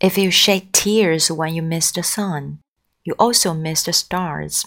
If you shed tears when you miss the sun, you also miss the stars.